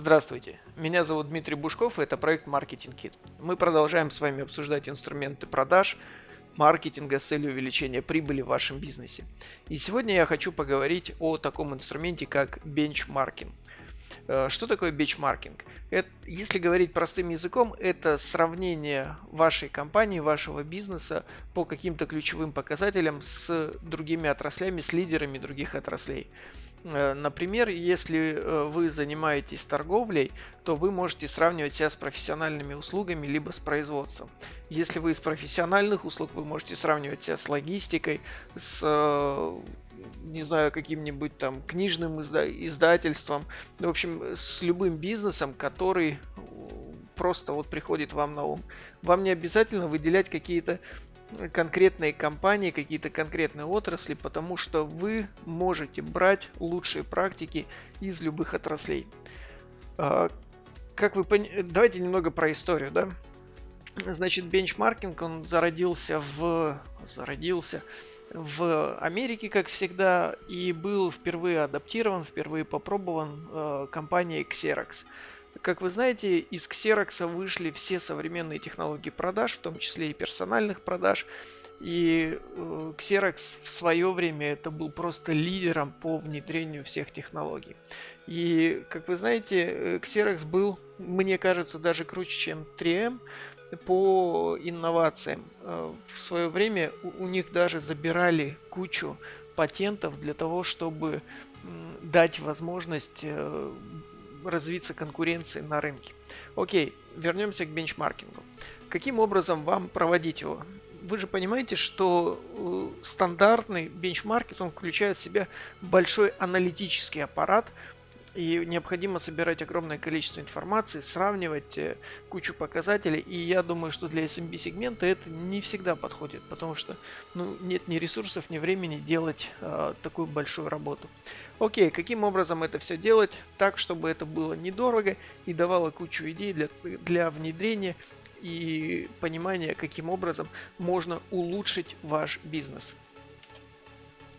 Здравствуйте, меня зовут Дмитрий Бушков, и это проект Marketing Kit. Мы продолжаем с вами обсуждать инструменты продаж, маркетинга с целью увеличения прибыли в вашем бизнесе. И сегодня я хочу поговорить о таком инструменте, как бенчмаркинг. Э, что такое бенчмаркинг? Это, если говорить простым языком, это сравнение вашей компании, вашего бизнеса по каким-то ключевым показателям с другими отраслями, с лидерами других отраслей. Э, например, если э, вы занимаетесь торговлей, то вы можете сравнивать себя с профессиональными услугами либо с производством. Если вы из профессиональных услуг, вы можете сравнивать себя с логистикой, с не знаю, каким-нибудь там книжным изда- издательством, в общем, с любым бизнесом, который просто вот приходит вам на ум. Вам не обязательно выделять какие-то конкретные компании, какие-то конкретные отрасли, потому что вы можете брать лучшие практики из любых отраслей. А, как вы пон... Давайте немного про историю, да? Значит, бенчмаркинг, он зародился в... Зародился в Америке, как всегда, и был впервые адаптирован, впервые попробован э, компанией Xerox. Как вы знаете, из Xerox вышли все современные технологии продаж, в том числе и персональных продаж. И э, Xerox в свое время это был просто лидером по внедрению всех технологий. И, как вы знаете, э, Xerox был, мне кажется, даже круче, чем 3M по инновациям. Э, в свое время у них даже забирали кучу патентов для того, чтобы дать возможность э, развиться конкуренции на рынке. Окей, вернемся к бенчмаркингу. Каким образом вам проводить его? Вы же понимаете, что э, стандартный бенчмаркет, он включает в себя большой аналитический аппарат, и необходимо собирать огромное количество информации, сравнивать э, кучу показателей. И я думаю, что для SMB сегмента это не всегда подходит, потому что ну, нет ни ресурсов, ни времени делать э, такую большую работу. Окей, каким образом это все делать так, чтобы это было недорого и давало кучу идей для, для внедрения и понимания, каким образом можно улучшить ваш бизнес.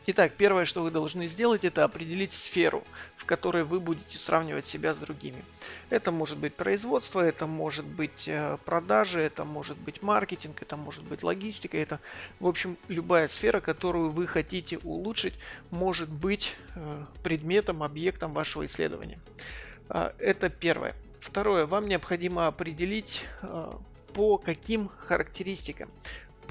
Итак, первое, что вы должны сделать, это определить сферу, в которой вы будете сравнивать себя с другими. Это может быть производство, это может быть э, продажи, это может быть маркетинг, это может быть логистика, это, в общем, любая сфера, которую вы хотите улучшить, может быть э, предметом, объектом вашего исследования. А, это первое. Второе, вам необходимо определить э, по каким характеристикам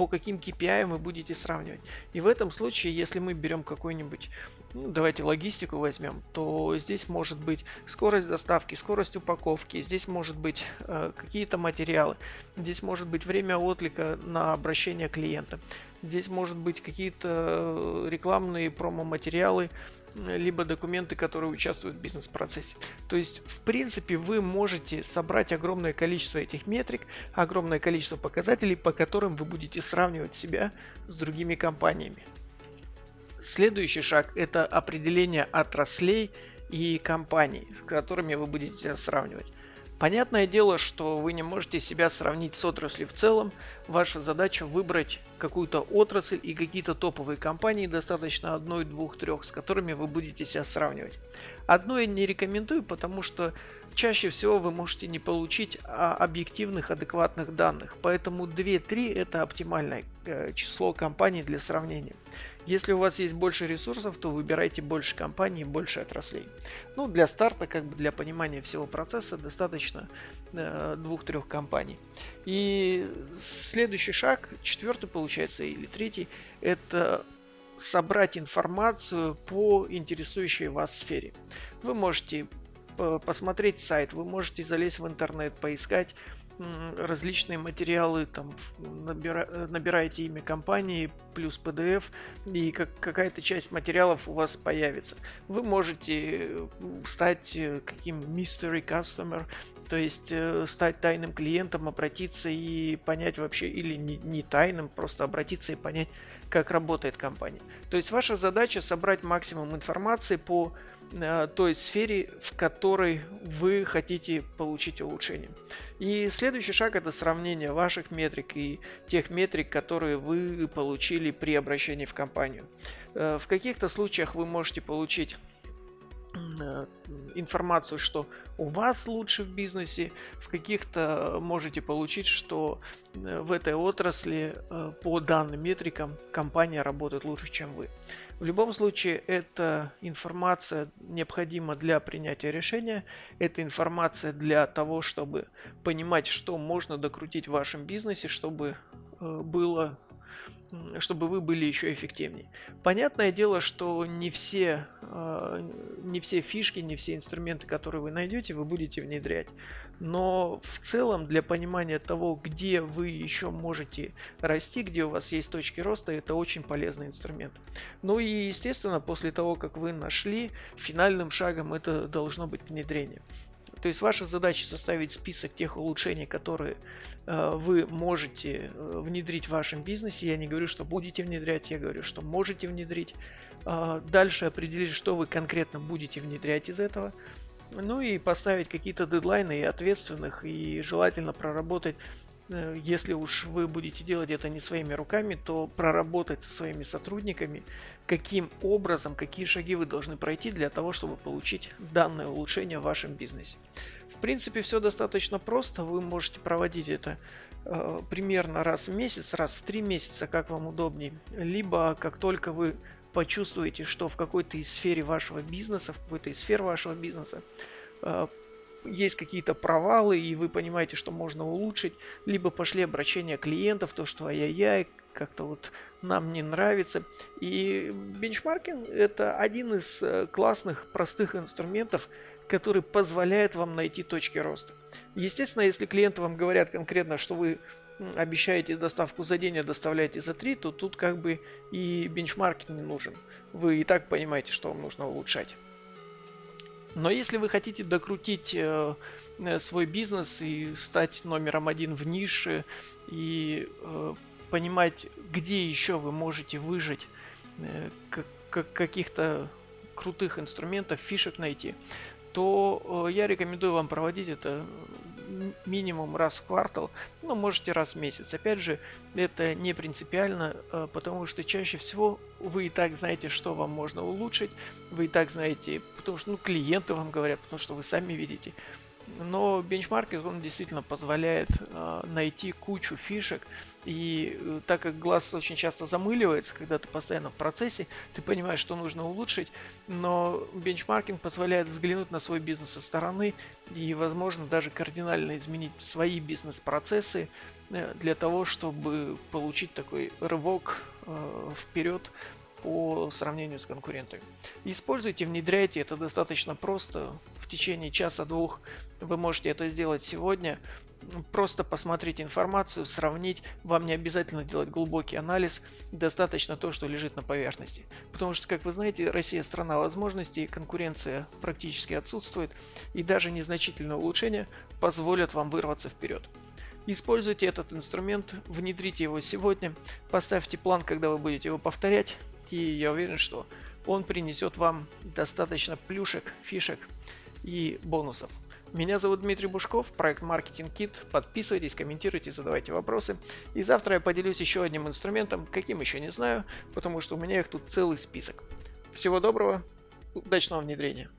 по каким KPI вы будете сравнивать. И в этом случае, если мы берем какой-нибудь ну, давайте логистику возьмем, то здесь может быть скорость доставки, скорость упаковки, здесь может быть э, какие-то материалы, здесь может быть время отклика на обращение клиента, здесь может быть какие-то э, рекламные промо-материалы, либо документы, которые участвуют в бизнес-процессе. То есть, в принципе, вы можете собрать огромное количество этих метрик, огромное количество показателей, по которым вы будете сравнивать себя с другими компаниями. Следующий шаг – это определение отраслей и компаний, с которыми вы будете сравнивать. Понятное дело, что вы не можете себя сравнить с отраслью в целом. Ваша задача выбрать какую-то отрасль и какие-то топовые компании, достаточно одной, двух, трех, с которыми вы будете себя сравнивать. Одно я не рекомендую, потому что чаще всего вы можете не получить а, объективных, адекватных данных. Поэтому 2-3 это оптимальное э, число компаний для сравнения. Если у вас есть больше ресурсов, то выбирайте больше компаний, больше отраслей. Ну, для старта, как бы для понимания всего процесса, достаточно э, двух-трех компаний. И следующий шаг, четвертый получается, или третий, это собрать информацию по интересующей вас сфере. Вы можете посмотреть сайт, вы можете залезть в интернет, поискать различные материалы, там набира, набираете имя компании плюс PDF, и как, какая-то часть материалов у вас появится. Вы можете стать э, каким mystery customer, то есть э, стать тайным клиентом, обратиться и понять вообще, или не, не тайным, просто обратиться и понять, как работает компания. То есть ваша задача собрать максимум информации по Э, той сфере, в которой вы хотите получить улучшение. И следующий шаг это сравнение ваших метрик и тех метрик, которые вы получили при обращении в компанию. Э, в каких-то случаях вы можете получить Э, информацию, что у вас лучше в бизнесе, в каких-то можете получить, что э, в этой отрасли э, по данным метрикам компания работает лучше, чем вы. В любом случае, эта информация необходима для принятия решения, это информация для того, чтобы понимать, что можно докрутить в вашем бизнесе, чтобы было чтобы вы были еще эффективнее. Понятное дело, что не все, не все фишки, не все инструменты, которые вы найдете, вы будете внедрять. Но в целом для понимания того, где вы еще можете расти, где у вас есть точки роста, это очень полезный инструмент. Ну и естественно, после того, как вы нашли, финальным шагом это должно быть внедрение. То есть ваша задача составить список тех улучшений, которые э, вы можете э, внедрить в вашем бизнесе. Я не говорю, что будете внедрять, я говорю, что можете внедрить. Э, дальше определить, что вы конкретно будете внедрять из этого. Ну и поставить какие-то дедлайны и ответственных, и желательно проработать Э, если уж вы будете делать это не своими руками, то проработать со своими сотрудниками, каким образом, какие шаги вы должны пройти для того, чтобы получить данное улучшение в вашем бизнесе. В принципе, все достаточно просто. Вы можете проводить это э, примерно раз в месяц, раз в три месяца, как вам удобнее. Либо как только вы почувствуете, что в какой-то из сфере вашего бизнеса, в какой-то из сфер вашего бизнеса э, есть какие-то провалы, и вы понимаете, что можно улучшить, либо пошли обращения клиентов, то, что ай-яй-яй, как-то вот нам не нравится. И бенчмаркинг это один из э, классных, простых инструментов, который позволяет вам найти точки роста. Естественно, если клиенты вам говорят конкретно, что вы обещаете доставку за день, а доставляете за три, то тут как бы и бенчмаркинг не нужен. Вы и так понимаете, что вам нужно улучшать. Но если вы хотите докрутить э, э, свой бизнес и стать номером один в нише и э, понимать, где еще вы можете выжить э, каких-то крутых инструментов, фишек найти, то э, я рекомендую вам проводить это минимум раз в квартал, ну, можете раз в месяц. Опять же, это не принципиально, э, потому что чаще всего вы и так знаете, что вам можно улучшить, вы и так знаете, потому что ну, клиенты вам говорят, потому что вы сами видите. Но бенчмаркинг, он действительно позволяет э, найти кучу фишек, и э, так как глаз очень часто замыливается, когда ты постоянно в процессе, ты понимаешь, что нужно улучшить, но бенчмаркинг позволяет взглянуть на свой бизнес со стороны и, возможно, даже кардинально изменить свои бизнес-процессы э, для того, чтобы получить такой рывок э, вперед по сравнению с конкурентами. Используйте, внедряйте, это достаточно просто. В течение часа-двух вы можете это сделать сегодня просто посмотреть информацию, сравнить. Вам не обязательно делать глубокий анализ, достаточно то, что лежит на поверхности. Потому что, как вы знаете, Россия страна возможностей, конкуренция практически отсутствует, и даже незначительное улучшение позволят вам вырваться вперед. Используйте этот инструмент, внедрите его сегодня, поставьте план, когда вы будете его повторять, и я уверен, что он принесет вам достаточно плюшек, фишек и бонусов. Меня зовут Дмитрий Бушков, проект Marketing Kit. Подписывайтесь, комментируйте, задавайте вопросы. И завтра я поделюсь еще одним инструментом, каким еще не знаю, потому что у меня их тут целый список. Всего доброго, удачного внедрения.